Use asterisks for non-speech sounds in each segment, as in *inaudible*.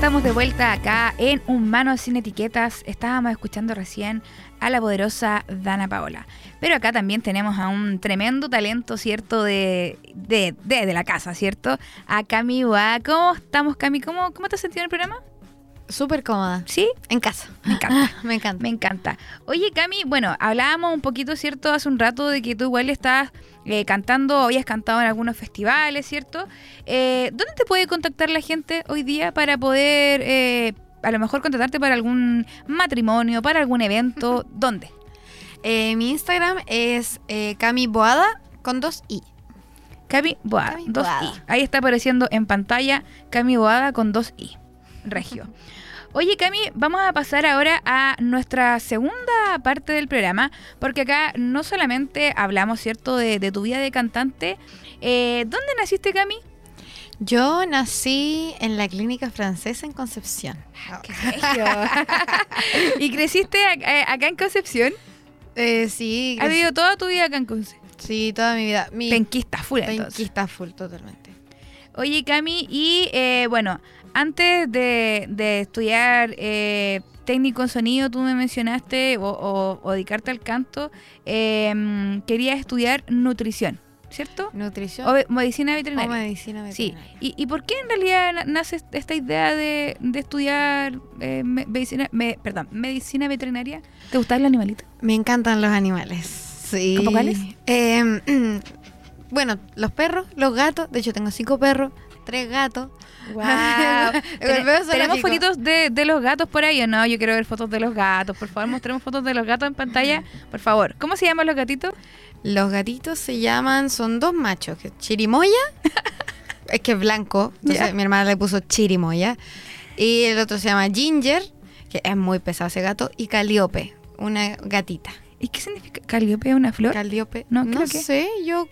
estamos de vuelta acá en Humanos sin Etiquetas. Estábamos escuchando recién a la poderosa Dana Paola. Pero acá también tenemos a un tremendo talento, ¿cierto? De, de, de, la casa, ¿cierto? A Cami Boada. ¿Cómo estamos, Cami? ¿Cómo, ¿Cómo te has sentido en el programa? Súper cómoda. ¿Sí? En casa. Me encanta. *laughs* Me encanta. Me encanta. Oye, Cami, bueno, hablábamos un poquito, ¿cierto? Hace un rato de que tú igual estás eh, cantando, habías cantado en algunos festivales, ¿cierto? Eh, ¿Dónde te puede contactar la gente hoy día para poder, eh, a lo mejor, contratarte para algún matrimonio, para algún evento? *laughs* ¿Dónde? Eh, mi Instagram es eh, Cami Boada con dos I. Cami Boada, Cami dos Boada. I. Ahí está apareciendo en pantalla Cami Boada con dos I. Regio. *laughs* Oye, Cami, vamos a pasar ahora a nuestra segunda parte del programa, porque acá no solamente hablamos, ¿cierto?, de, de tu vida de cantante. Eh, ¿Dónde naciste, Cami? Yo nací en la clínica francesa en Concepción. ¡Qué regio! *laughs* ¿Y creciste ac- acá en Concepción? Eh, sí, ¿Has vivido toda tu vida acá en Concepción? sí, toda mi vida. Mi Penquista full, entonces. penquista full, totalmente. Oye, Cami, y eh, bueno, antes de, de estudiar eh, técnico en sonido, tú me mencionaste, o, o- o dedicarte al canto, eh, querías estudiar nutrición, ¿cierto? Nutrición O medicina o veterinaria. medicina Sí, veterinaria. ¿Y, y por qué en realidad na- nace esta idea de, de estudiar eh, me- medicina, me- perdón, medicina veterinaria? ¿Te gustan los animalitos? Me encantan los animales. Sí. ¿Cómo cuáles? Eh, bueno, los perros, los gatos. De hecho, tengo cinco perros, tres gatos. Wow. *laughs* ¿Tenemos fotitos de, de los gatos por ahí o no? Yo quiero ver fotos de los gatos. Por favor, mostremos fotos de los gatos en pantalla. Por favor. ¿Cómo se llaman los gatitos? Los gatitos se llaman, son dos machos, Chirimoya, *laughs* es que es blanco, entonces mi hermana le puso Chirimoya, y el otro se llama Ginger, que es muy pesado ese gato, y Caliope, una gatita. ¿Y qué significa? ¿Caliope es una flor? Caliope, No, no, creo que- sé, yo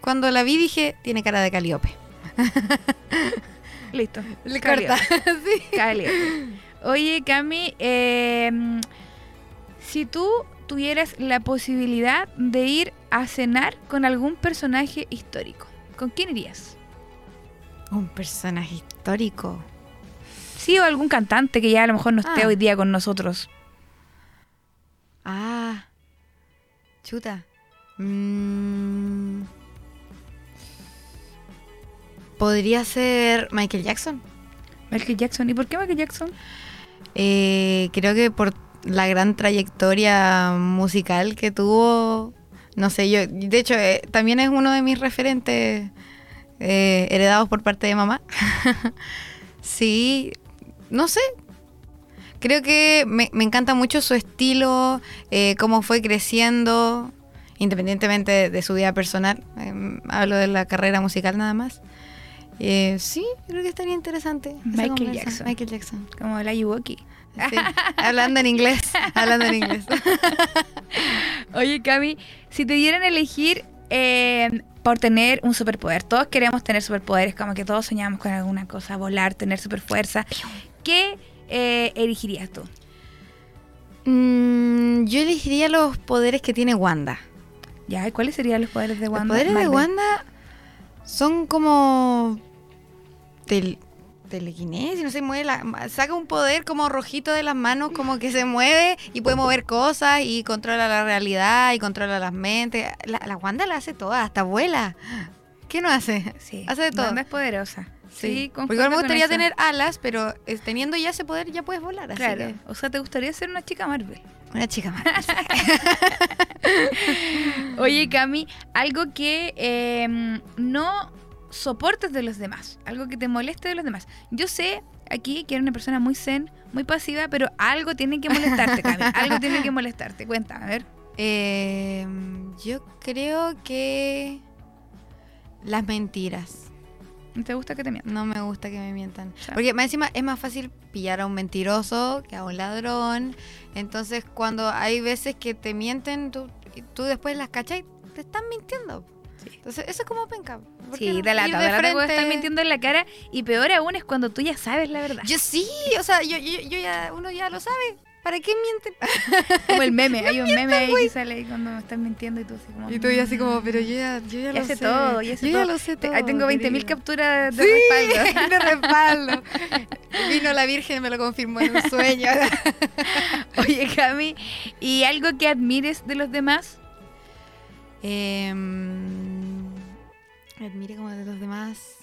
cuando la vi dije, tiene cara de Caliope. *laughs* Listo. Le corta, *laughs* sí. Oye, Cami, eh, si tú tuvieras la posibilidad de ir a cenar con algún personaje histórico, ¿con quién irías? Un personaje histórico. Sí, o algún cantante que ya a lo mejor no esté Ah. hoy día con nosotros. Ah, chuta. Mm. Podría ser Michael Jackson. Michael Jackson. ¿Y por qué Michael Jackson? Eh, creo que por la gran trayectoria musical que tuvo, no sé, yo, de hecho, eh, también es uno de mis referentes eh, heredados por parte de mamá. *laughs* sí, no sé. Creo que me, me encanta mucho su estilo, eh, cómo fue creciendo, independientemente de, de su vida personal. Eh, hablo de la carrera musical nada más. Eh, sí, creo que estaría interesante. esa Michael. Jackson. Michael Jackson. Como la Yuwoki. Sí, *laughs* hablando en inglés, hablando en inglés. *laughs* Oye, Cami, si te dieran a elegir eh, por tener un superpoder, todos queremos tener superpoderes, como que todos soñamos con alguna cosa, volar, tener superfuerza. ¿Qué eh, elegirías tú? Mm, yo elegiría los poderes que tiene Wanda. ¿Ya? ¿Y ¿Cuáles serían los poderes de Wanda? los poderes de? Wanda son como tel- telequinesis, no sé, mueve la- saca un poder como rojito de las manos, como que se *laughs* mueve y puede mover cosas y controla la realidad y controla las mentes. La, la Wanda la hace toda, hasta vuela. ¿Qué no hace? Sí, Hace de todo. Wanda es poderosa. Sí, Porque igual concuerdo me gustaría tener alas, pero eh, teniendo ya ese poder ya puedes volar. Así Claro, que o sea, ¿te gustaría ser una chica Marvel? Una chica más. *laughs* Oye, Cami, algo que eh, no soportes de los demás, algo que te moleste de los demás. Yo sé aquí que eres una persona muy zen, muy pasiva, pero algo tiene que molestarte, *laughs* Cami. algo tiene que molestarte. Cuéntame, a ver. Eh, yo creo que las mentiras. ¿No te gusta que te mientan? No me gusta que me mientan. Ya. Porque más encima es más fácil pillar a un mentiroso que a un ladrón. Entonces, cuando hay veces que te mienten, tú, tú después las cachas y te están mintiendo. Sí. Entonces, eso es como penca. ¿Por qué Sí, no? de lata cuando frente. están mintiendo en la cara y peor aún es cuando tú ya sabes la verdad. Yo sí, o sea, yo, yo, yo ya, uno ya lo sabe. ¿Para qué mienten? *laughs* Como el meme, hay un meme ahí que sale ahí cuando me están mintiendo y tú así como... Y tú ya así como, pero yo ya, yo ya, Ya lo sé sé. todo, ya sé yo todo. ya lo sé todo. ahí tengo 20.000 querida. capturas de Sí, respaldo. *laughs* de respaldo. *laughs* Vino la Virgen y me lo confirmó en un sueño. Oye, Cami, ¿y algo que admires de los demás? Em, admire como de los demás.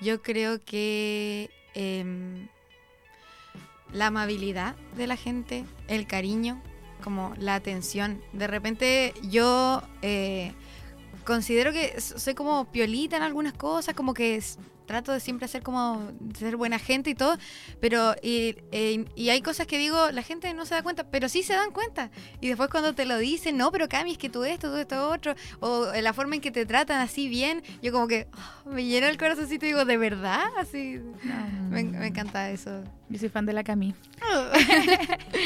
Yo creo que em, la amabilidad de la gente, el cariño, como la atención. De repente yo eh, considero que soy como piolita en algunas cosas, como que trato de siempre hacer como ser buena gente y todo, pero y, eh, y hay cosas que digo, la gente no se da cuenta, pero sí se dan cuenta. Y después cuando te lo dicen, no, pero Cami, es que tú esto, tú esto, otro, o la forma en que te tratan así bien, yo como que ah, me llena el corazoncito y digo, ¿de verdad? Así, me, me encanta eso. Yo soy fan de la Cami. *laughs*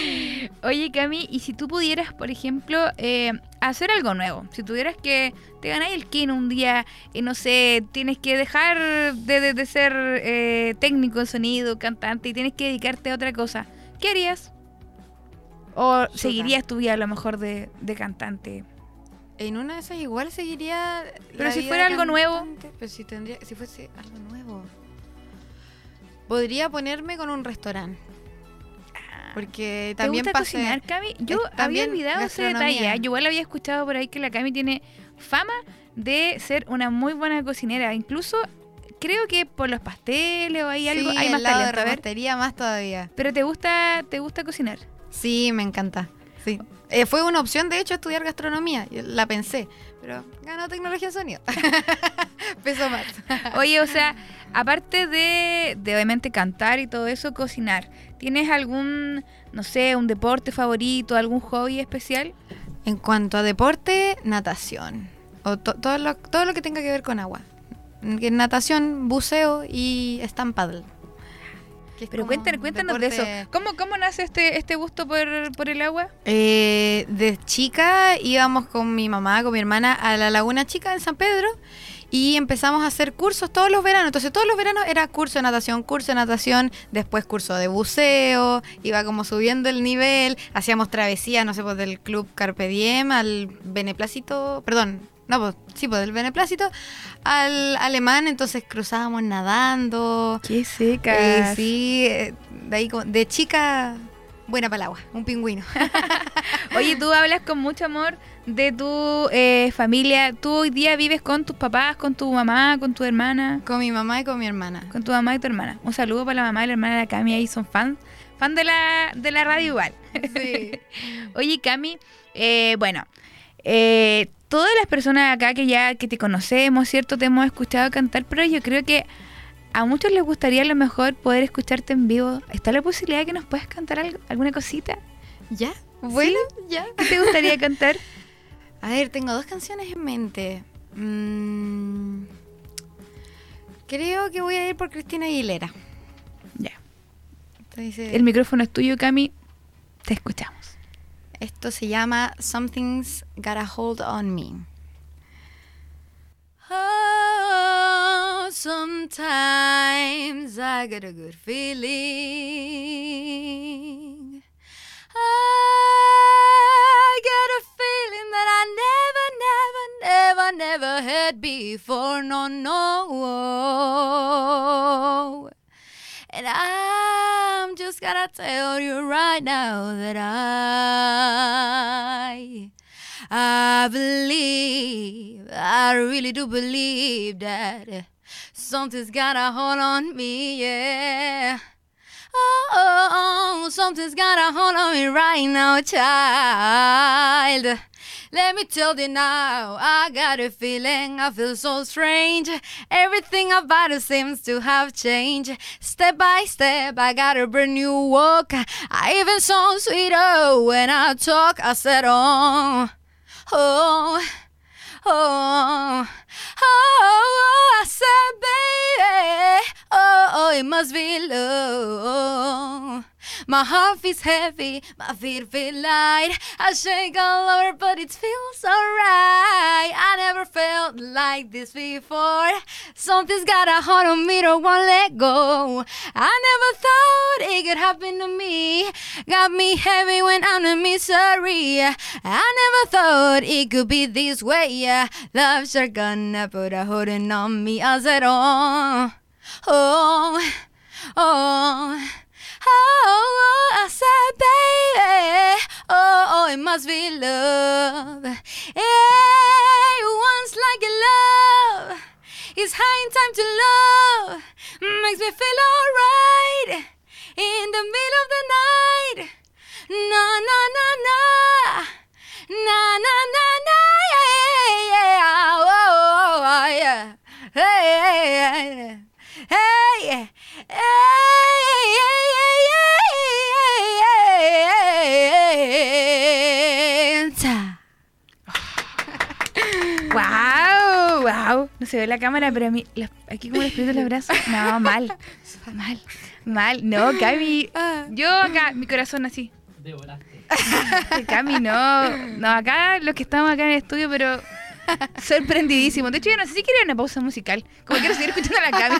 *laughs* Oye, Cami, ¿y si tú pudieras, por ejemplo, eh, hacer algo nuevo? Si tuvieras que te ganáis el Ken un día y no sé, tienes que dejar de, de- de ser eh, técnico en sonido, cantante y tienes que dedicarte a otra cosa, ¿qué harías? ¿O Chuta. seguirías tu vida a lo mejor de, de cantante? En una de esas igual seguiría. Pero la si vida fuera de algo nuevo. Pero si tendría, si fuese algo nuevo. Podría ponerme con un restaurante. Porque también ¿Te gusta pasé- cocinar, Cami? Yo es había olvidado ese detalle. ¿eh? Yo igual había escuchado por ahí que la Cami tiene fama de ser una muy buena cocinera. Incluso creo que por los pasteles o hay algo, Sí, hay más de talento. Repostería más todavía. Pero te gusta, te gusta cocinar. Sí, me encanta. Sí. Eh, fue una opción, de hecho, estudiar gastronomía. Yo La pensé, pero ganó tecnología de sonido. *laughs* Peso más. *laughs* Oye, o sea, aparte de, de obviamente cantar y todo eso, cocinar, ¿tienes algún, no sé, un deporte favorito, algún hobby especial? En cuanto a deporte, natación. O to- todo, lo, todo lo que tenga que ver con agua. Natación, buceo y stand paddle. Pero cuéntanos, cuéntanos de eso. ¿Cómo, cómo nace este, este gusto por, por el agua? Eh, de chica íbamos con mi mamá, con mi hermana a la Laguna Chica en San Pedro y empezamos a hacer cursos todos los veranos. Entonces todos los veranos era curso de natación, curso de natación, después curso de buceo, iba como subiendo el nivel, hacíamos travesías, no sé, pues del club Carpe Diem al beneplácito, perdón, no, pues sí, pues del beneplácito al alemán, entonces cruzábamos nadando. Qué seca. Eh, sí, eh, de ahí como- de chica buena para el agua, un pingüino. *laughs* *laughs* Oye, tú hablas con mucho amor de tu eh, familia. ¿Tú hoy día vives con tus papás, con tu mamá, con tu hermana? Con mi mamá y con mi hermana. Con tu mamá y tu hermana. Un saludo para la mamá y la hermana de la Cami, ahí son fans. Fan de la, de la radio igual. Sí. *laughs* Oye, Cami, eh, bueno, eh, todas las personas acá que ya que te conocemos, ¿cierto? Te hemos escuchado cantar, pero yo creo que a muchos les gustaría a lo mejor poder escucharte en vivo. ¿Está la posibilidad de que nos puedas cantar algo, alguna cosita? ¿Ya? Bueno, ya. ¿Qué te gustaría *laughs* cantar? A ver, tengo dos canciones en mente. Mm, creo que voy a ir por Cristina Aguilera. Ya. Entonces, El micrófono es tuyo, Cami. Te escuchamos. Esto se llama Something's Got a Hold on Me. Oh, sometimes I get a good feeling. I get a feeling that I never, never, never, never had before. No, no. And I'm just gonna tell you right now that I I believe, I really do believe that something's got a hold on me, yeah. Oh, oh, oh something's got a hold on me right now, child. Let me tell you now, I got a feeling I feel so strange. Everything about it seems to have changed. Step by step, I got a brand new walk. I even sound sweeter when I talk. I said, oh, oh, oh, oh, I said, baby, oh, oh, it must be love. My heart feels heavy, my feet feel light. I shake all over, but it feels alright. I never felt like this before. Something's got a hold on me, don't want to let go. I never thought it could happen to me. Got me heavy when I'm in misery. I never thought it could be this way. Love's sure gonna put a hooding on me. I said, oh, oh, oh. Oh, oh, I said, baby, oh, oh, it must be love. Hey, once like a love, it's high time to love. Makes me feel alright in the middle of the night. Na na na na, na na na na, yeah, yeah, oh, oh, oh, yeah, hey, hey, hey. ¡Wow! ¡Wow! No se ve la cámara, pero a mí, aquí como les prieto los brazos. No, mal. Mal. Mal. No, Cami. Yo acá, mi corazón así. Cami, no. No, acá los que estamos acá en el estudio, pero *laughs* sorprendidísimo. De hecho, yo no sé si quiero una pausa musical. Como quiero seguir escuchando a la Cami.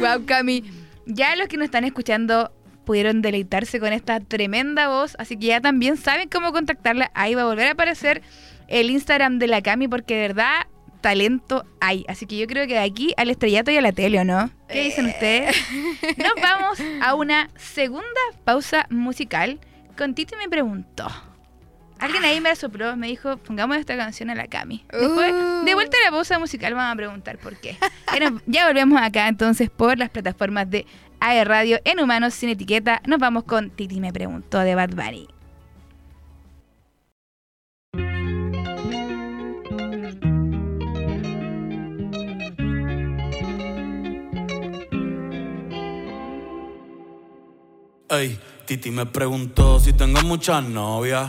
*laughs* wow, Cami. Ya los que nos están escuchando pudieron deleitarse con esta tremenda voz, así que ya también saben cómo contactarla. Ahí va a volver a aparecer el Instagram de la Cami porque de verdad talento hay. Así que yo creo que de aquí al estrellato y a la tele, ¿o no? ¿Qué dicen eh. ustedes? Nos vamos a una segunda pausa musical. Con Titi me preguntó. Alguien ahí me sopló, me dijo, pongamos esta canción a la Cami. Después, de vuelta a la pausa musical, vamos a preguntar por qué. ya volvemos acá entonces por las plataformas de AE Radio en Humanos Sin Etiqueta. Nos vamos con Titi me preguntó de Bad Bunny. Ey, Titi me preguntó si tengo muchas novias.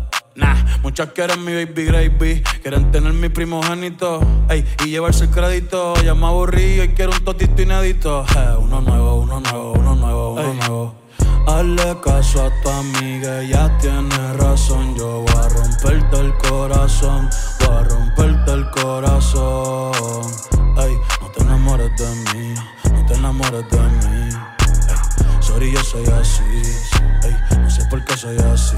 Nah, muchas quieren mi baby gravy, quieren tener mi primogénito, ey, y llevarse el crédito. Ya me aburrí y quiero un totito inédito. Eh, uno nuevo, uno nuevo, uno nuevo, uno nuevo. Hazle caso a tu amiga, ella tiene razón. Yo voy a romperte el corazón, voy a romperte el corazón. Ey, no te enamores de mí, no te enamores de mí. Ey, sorry, yo soy así, ey, no sé por qué soy así.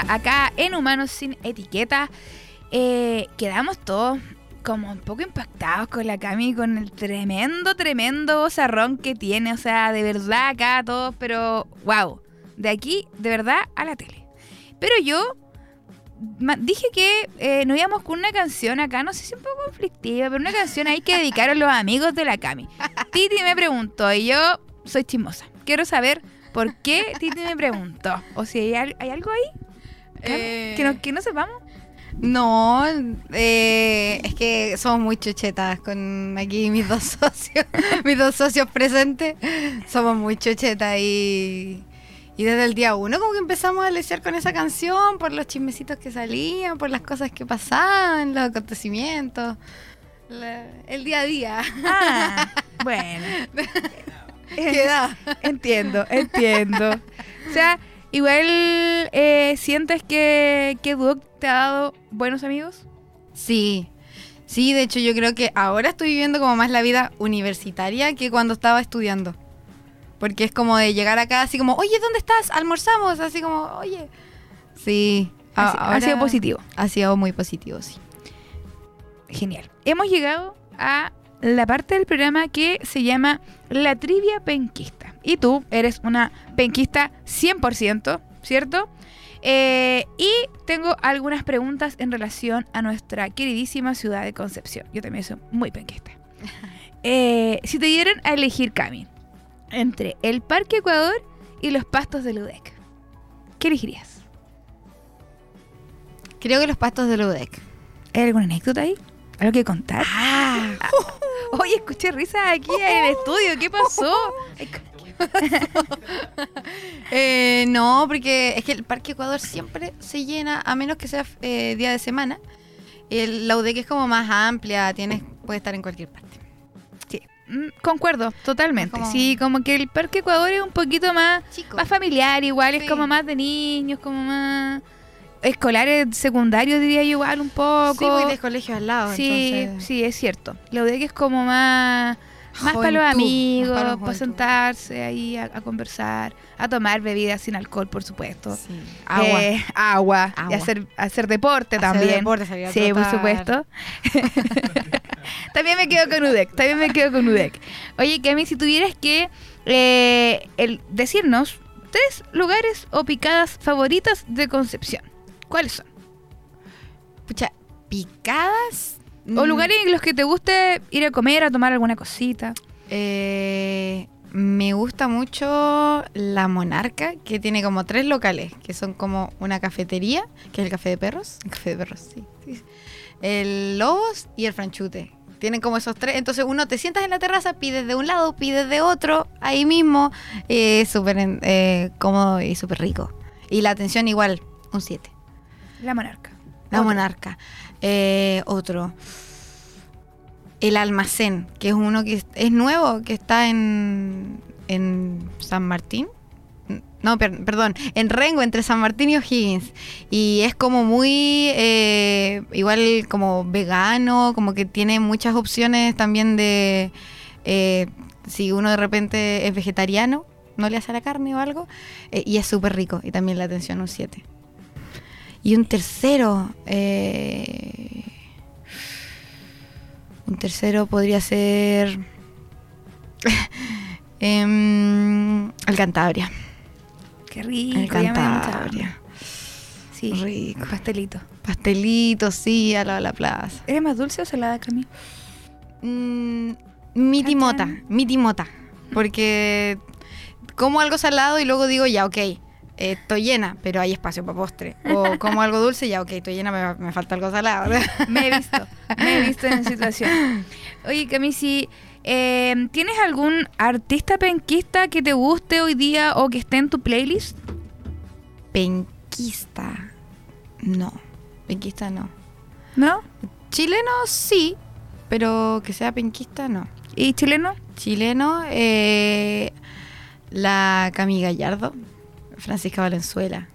Acá en Humanos sin Etiqueta. Eh, quedamos todos como un poco impactados con la Cami, con el tremendo, tremendo bozarrón que tiene. O sea, de verdad acá todos, pero wow. De aquí, de verdad, a la tele. Pero yo dije que eh, nos íbamos con una canción acá, no sé si un poco conflictiva, pero una canción ahí que dedicaron los amigos de la Cami. Titi me preguntó y yo soy chismosa. Quiero saber por qué Titi me preguntó. O si hay, al- hay algo ahí Eh, que, no, que no sepamos. No, eh, es que somos muy chuchetas con aquí mis dos *laughs* socios, mis dos socios presentes. Somos muy chuchetas y, y desde el día uno como que empezamos a lesear con esa canción por los chismecitos que salían, por las cosas que pasaban, los acontecimientos, la- el día a día. Ah, bueno. *laughs* ¿Qué da? Entiendo, entiendo. O sea, igual eh, sientes que, que Duoc te ha dado buenos amigos. Sí, sí, de hecho yo creo que ahora estoy viviendo como más la vida universitaria que cuando estaba estudiando. Porque es como de llegar acá así como, oye, ¿dónde estás? Almorzamos, así como, oye. Sí, Ha, sido positivo. Ha sido muy positivo, sí. Genial. Hemos llegado a la parte del programa que se llama La Trivia Penquista. Y tú eres una penquista 100%, ¿cierto? Eh, y tengo algunas preguntas en relación a nuestra queridísima ciudad de Concepción. Yo también soy muy penquista. *laughs* Eh, si te dieran a elegir, Cami, entre el Parque Ecuador y los pastos de Ludec, ¿qué elegirías? Creo que los pastos de Ludec. ¿Hay alguna anécdota ahí? ¿Algo que contar? Ah, *laughs* Oye, escuché risas aquí en el estudio. ¿Qué pasó? *laughs* *laughs* Eh, no, porque es que el Parque Ecuador siempre se llena, a menos que sea eh, día de semana. El, la UDEC es como más amplia, tienes, puede estar en cualquier parte. Sí, mm, concuerdo, totalmente. Como- Sí, como que el Parque Ecuador es un poquito más, Chico. más familiar, igual, es como más de niños, como más escolares, secundarios, diría yo, igual un poco. Sí, voy de colegio al lado. Sí, entonces- sí, es cierto. La UDEC es como más, más para los amigos, para sentarse ahí a, a conversar, a tomar bebidas sin alcohol, por supuesto. Sí. Agua. Eh, agua. Y Agua. hacer, hacer deporte Hacer también. deporte, sí, por supuesto. *laughs* también me quedo con UDEC. También me quedo con UDEC. Oye, Cami, si tuvieras que eh, el, decirnos tres lugares o picadas favoritas de Concepción, ¿cuáles son? Pucha, picadas. O Mm, lugares en los que te guste ir a comer, a tomar alguna cosita. eh, me gusta mucho la Monarca, que tiene como tres locales, que son como una cafetería, que es el café de perros. El café de perros, sí. El Lobos y el Franchute. Tienen como esos tres. Entonces uno te sientas en la terraza, pides de un lado, pides de otro, ahí mismo. Eh, súper eh, cómodo y súper rico. Y la atención igual, un 7. La Monarca. La Otro. monarca. Eh, otro. El almacén, que es uno que es, nuevo, que está en, en San Martín. No, per- perdón, en Rengo, entre San Martín y O'Higgins. Y es como muy, eh, igual como vegano, como que tiene muchas opciones también de, eh, si uno de repente es vegetariano, no le hace la carne o algo. eh, y es súper rico. Y también la atención un 7. Y un tercero. eh, un tercero podría ser. *laughs* el Cantabria. Qué rico. El. Cantabria. Sí, Rico. pastelito. Pastelitos, sí, al lado de la plaza. ¿Eres más dulce o salada, Cami? Mm, mi timota, Chan. mi timota. Porque como algo salado y luego digo, ya, ok, eh, estoy llena, pero hay espacio para postre. O como algo dulce, ya, ok, estoy llena, me, me falta algo salado. Me he visto, me he visto en esa situación. Oye, Cami, si eh, tienes algún artista penquista que te guste hoy día o que esté en tu playlist, Penquista. No, penquista no. ¿no? Chileno sí, pero que sea penquista no. ¿Y chileno? Chileno, eh, la Cami Gallardo, Francisca Valenzuela.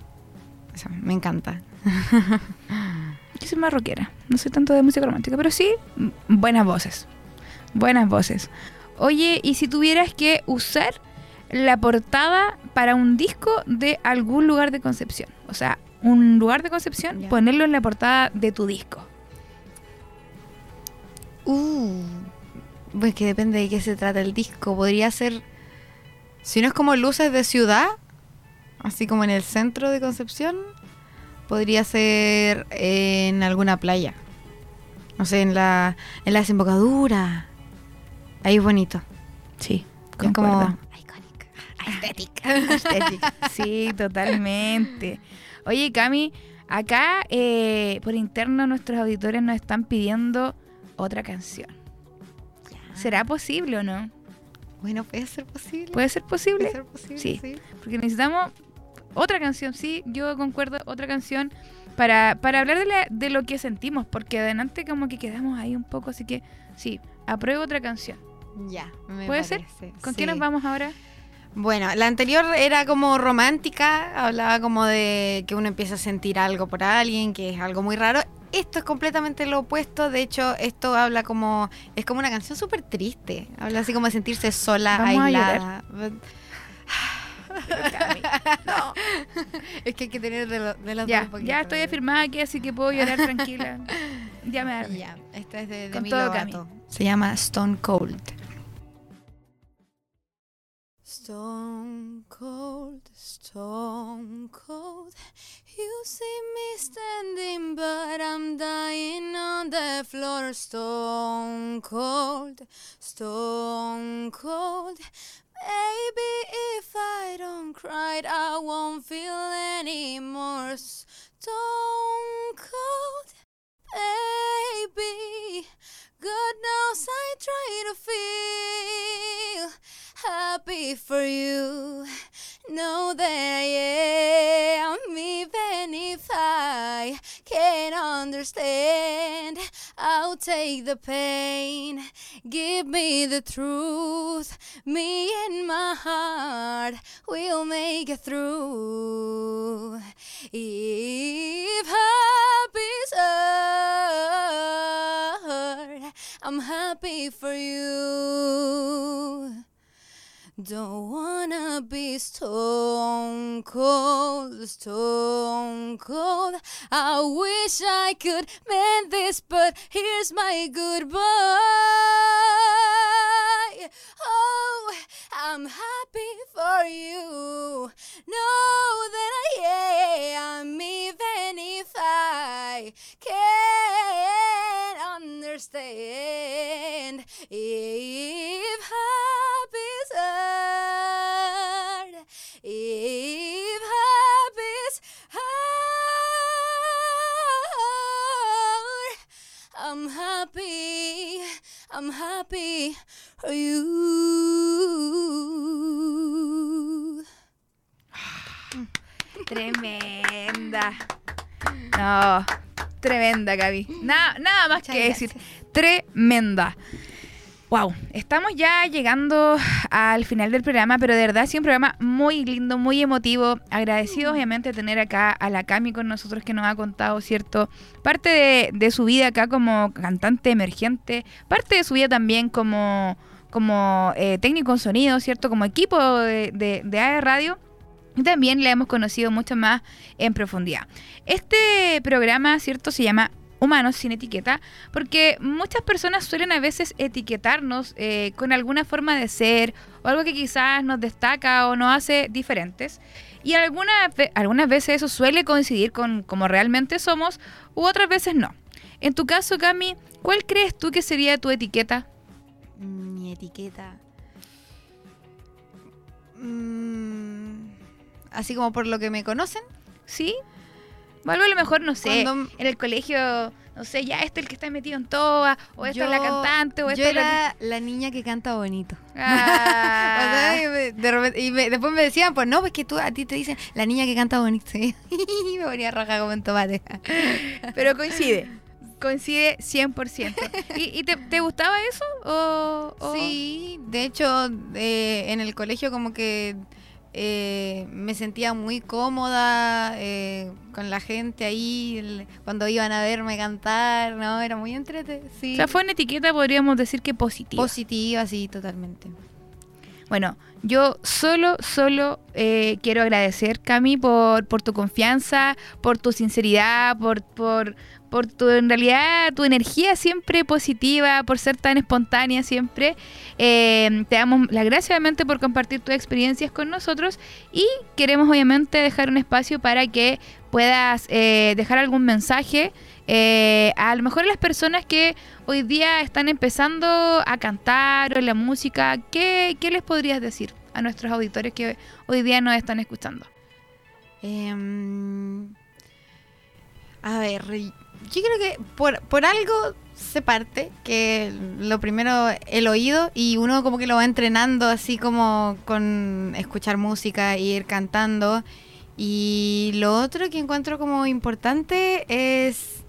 Eso, me encanta. *laughs* Yo soy más rockera, no soy tanto de música romántica, pero sí mm, buenas voces. Buenas voces. Oye, ¿y si tuvieras que usar la portada para un disco de algún lugar de Concepción? O sea, un lugar de Concepción, ponerlo en la portada de tu disco. Uh, pues que depende de qué se trata el disco. Podría ser, si no es como luces de ciudad, así como en el centro de Concepción, podría ser en alguna playa. No sé, en la, en la desembocadura. Ahí es bonito. Sí, Es como iconic. Estética. Sí, totalmente. Oye, Cami, acá eh, por interno nuestros auditores nos están pidiendo otra canción. ¿Será posible o no? Bueno, puede ser posible. ¿Puede ser posible? Puede ser posible, Sí. sí. Porque necesitamos otra canción, sí, yo concuerdo, otra canción para, para hablar de, la- de lo que sentimos, porque adelante como que quedamos ahí un poco, así que sí, apruebo otra canción. Ya, me ¿Puede ser? ¿Con sí. quién nos vamos ahora? Bueno, la anterior era como romántica, hablaba como de que uno empieza a sentir algo por alguien, que es algo muy raro. Esto es completamente lo opuesto, de hecho esto habla como, es como una canción súper triste, habla así como de sentirse sola, Vamos aislada. *laughs* No. Es que hay que tener de, lo- de las dos Ya, un poquito. ya estoy afirmada aquí, así que puedo llorar tranquila. *laughs* Ya me arme. Ya, esta es de Con Demi todo. Se llama Stone Cold. Stone cold, stone cold. You see me standing, but I'm dying on the floor. Stone cold, stone cold. Baby, if I don't cry, I won't feel anymore. Stone cold, baby. God knows I try to feel happy for you. Know that I am, even if I can't understand. I'll take the pain, give me the truth. Me and my heart will make it through. If happy's hard, I'm happy for you. Don't wanna be stone cold, stone cold. I wish I could mend this, but here's my goodbye. Oh, I'm happy for you. Know that I am, even if I can't understand. If I'm happy for you. *sighs* Tremenda. No, tremenda, Gaby. Nada, nada más Muchas que decir. Tremenda. Wow, estamos ya llegando al final del programa, pero de verdad ha sido un programa muy lindo, muy emotivo. Agradecido obviamente tener acá a la Cami con nosotros que nos ha contado, ¿cierto? Parte de, de su vida acá como cantante emergente, parte de su vida también como, como eh, técnico en sonido, ¿cierto? Como equipo de, de, de AE Radio. y también la hemos conocido mucho más en profundidad. Este programa, ¿cierto? Se llama Humanos sin etiqueta, porque muchas personas suelen a veces etiquetarnos eh, con alguna forma de ser o algo que quizás nos destaca o nos hace diferentes. Y algunas, ve- algunas veces eso suele coincidir con cómo realmente somos, u otras veces no. En tu caso, Cami, ¿cuál crees tú que sería tu etiqueta? Mi etiqueta. Mm, así como por lo que me conocen. ¿Sí? O algo a lo mejor, no sé, Cuando- en el colegio, no sé, ya este es el que está metido en toa, o esta es la cantante, o esta Yo es la era la niña que canta bonito. Ah. *laughs* O sea, y me- de repente- y me- después me decían, pues no, pues que tú a ti te dicen la niña que canta bonito. *laughs* Y me ponía roja como en tomate. *laughs* Pero coincide. Coincide 100%. ¿Y, y te, te gustaba eso? ¿O, o- Sí, de hecho, eh, en el colegio como que eh, me sentía muy cómoda eh, con la gente ahí, el- cuando iban a verme cantar, ¿no? Era muy entrete, sí. O sea, fue una etiqueta, podríamos decir que positiva. Positiva, sí, totalmente. Bueno, yo solo, solo eh, quiero agradecer, Cami, por, por tu confianza, por tu sinceridad, por, por, por tu, en realidad, tu energía siempre positiva, por ser tan espontánea siempre. Eh, te damos las gracias, obviamente, por compartir tus experiencias con nosotros y queremos, obviamente, dejar un espacio para que puedas eh, dejar algún mensaje eh, a lo mejor a las personas que hoy día están empezando a cantar o en la música, ¿qué, qué les podrías decir a nuestros auditores que hoy día nos están escuchando? Em, a ver, yo creo que por, por algo se parte, que lo primero el oído y uno como que lo va entrenando así como con escuchar música, ir cantando. Y lo otro que encuentro como importante es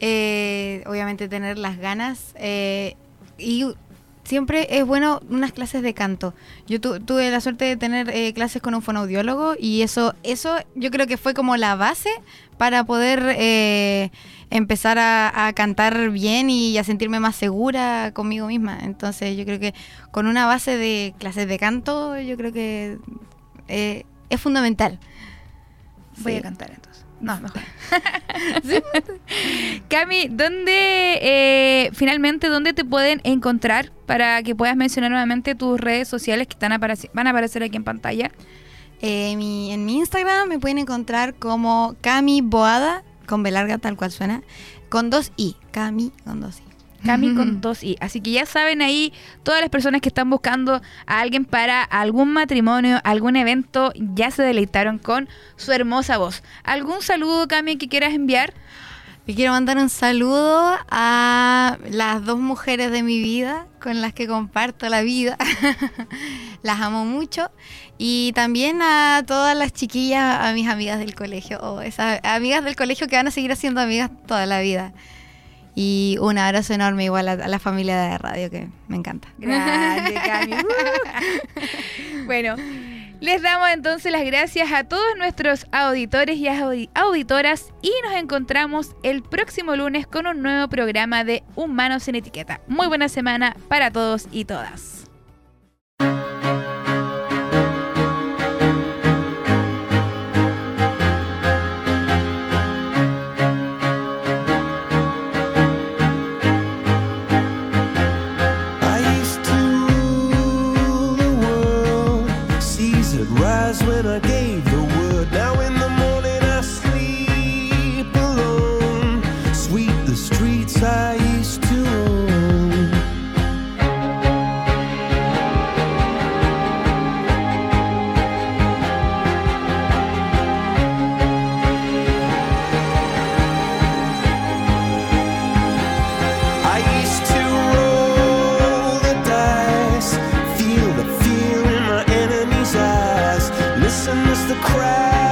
eh, obviamente tener las ganas eh, y siempre es bueno unas clases de canto. Yo tu- tuve la suerte de tener eh, clases con un fonoaudiólogo y eso, eso yo creo que fue como la base para poder eh, empezar a, a cantar bien y a sentirme más segura conmigo misma. Entonces yo creo que con una base de clases de canto yo creo que eh, es fundamental. Voy Sí. a cantar entonces. No, mejor. *laughs* Cami, ¿dónde, eh, finalmente, dónde te pueden encontrar para que puedas mencionar nuevamente tus redes sociales que están van a aparecer aquí en pantalla? Eh, en mi Instagram me pueden encontrar como Cami Boada, con B larga tal cual suena, con dos I. Cami con dos I. Cami con dos I. Así que ya saben ahí, todas las personas que están buscando a alguien para algún matrimonio, algún evento, ya se deleitaron con su hermosa voz. ¿Algún saludo, Cami, que quieras enviar? Le quiero mandar un saludo a las dos mujeres de mi vida con las que comparto la vida. *laughs* las amo mucho. Y también a todas las chiquillas, a mis amigas del colegio, o esas amigas del colegio que van a seguir siendo amigas toda la vida. Y un abrazo enorme igual a, la familia de radio que me encanta. *laughs* Grande, Cami. bueno, les damos entonces las gracias a todos nuestros auditores y audi- auditoras y nos encontramos el próximo lunes con un nuevo programa de Humanos en Etiqueta. Muy buena semana para todos y todas. When I gave the crowd.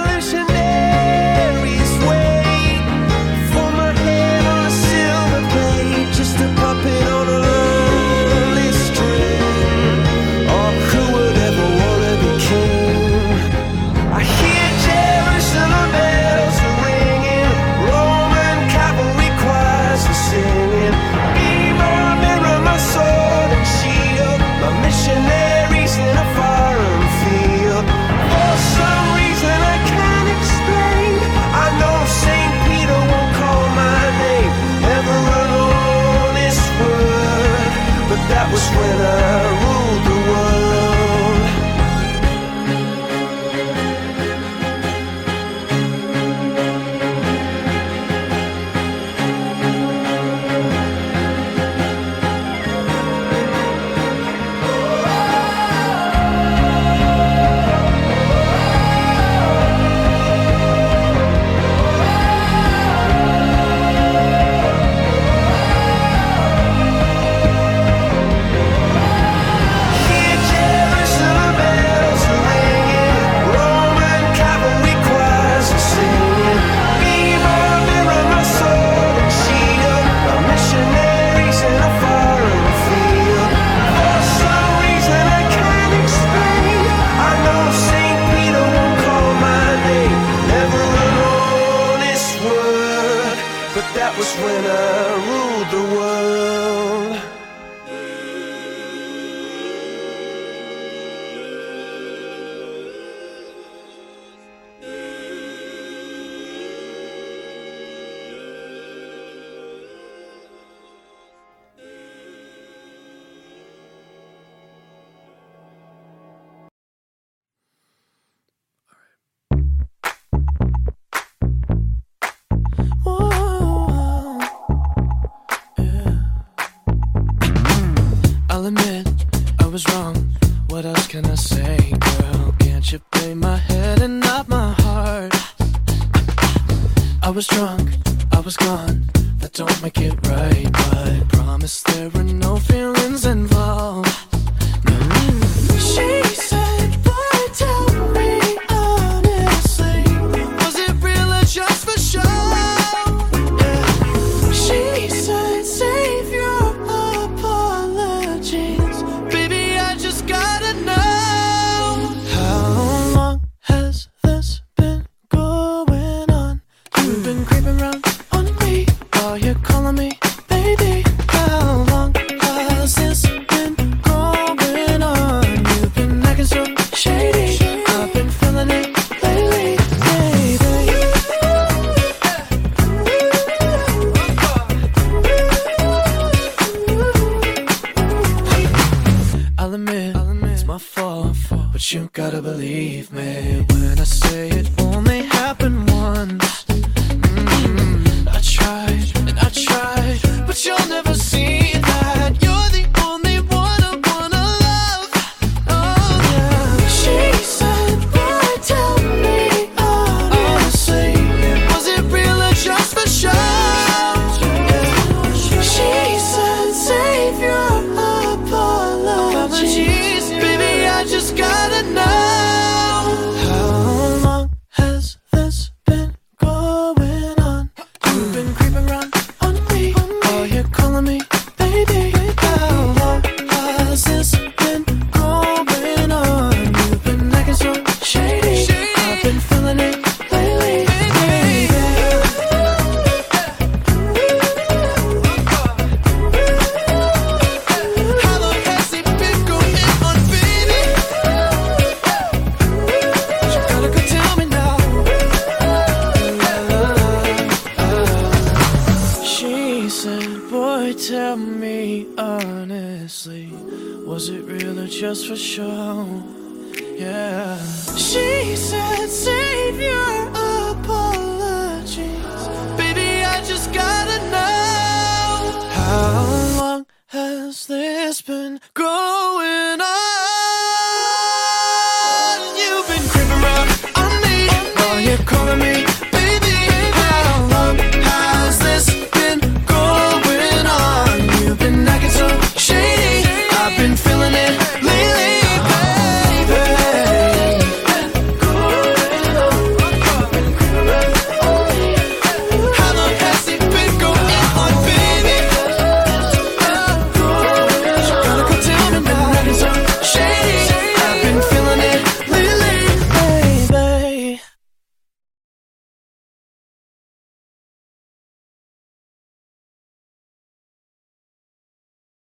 sweater. was strong. I'll admit, I'll admit it's my fault, my fault, but you gotta believe me when I say it only happened once. Mm-hmm. I tried and I tried, but you'll never see that. Honestly, was it real or just for show? Yeah. She said, save your apologies. Baby, I just gotta know. How long has this been growing?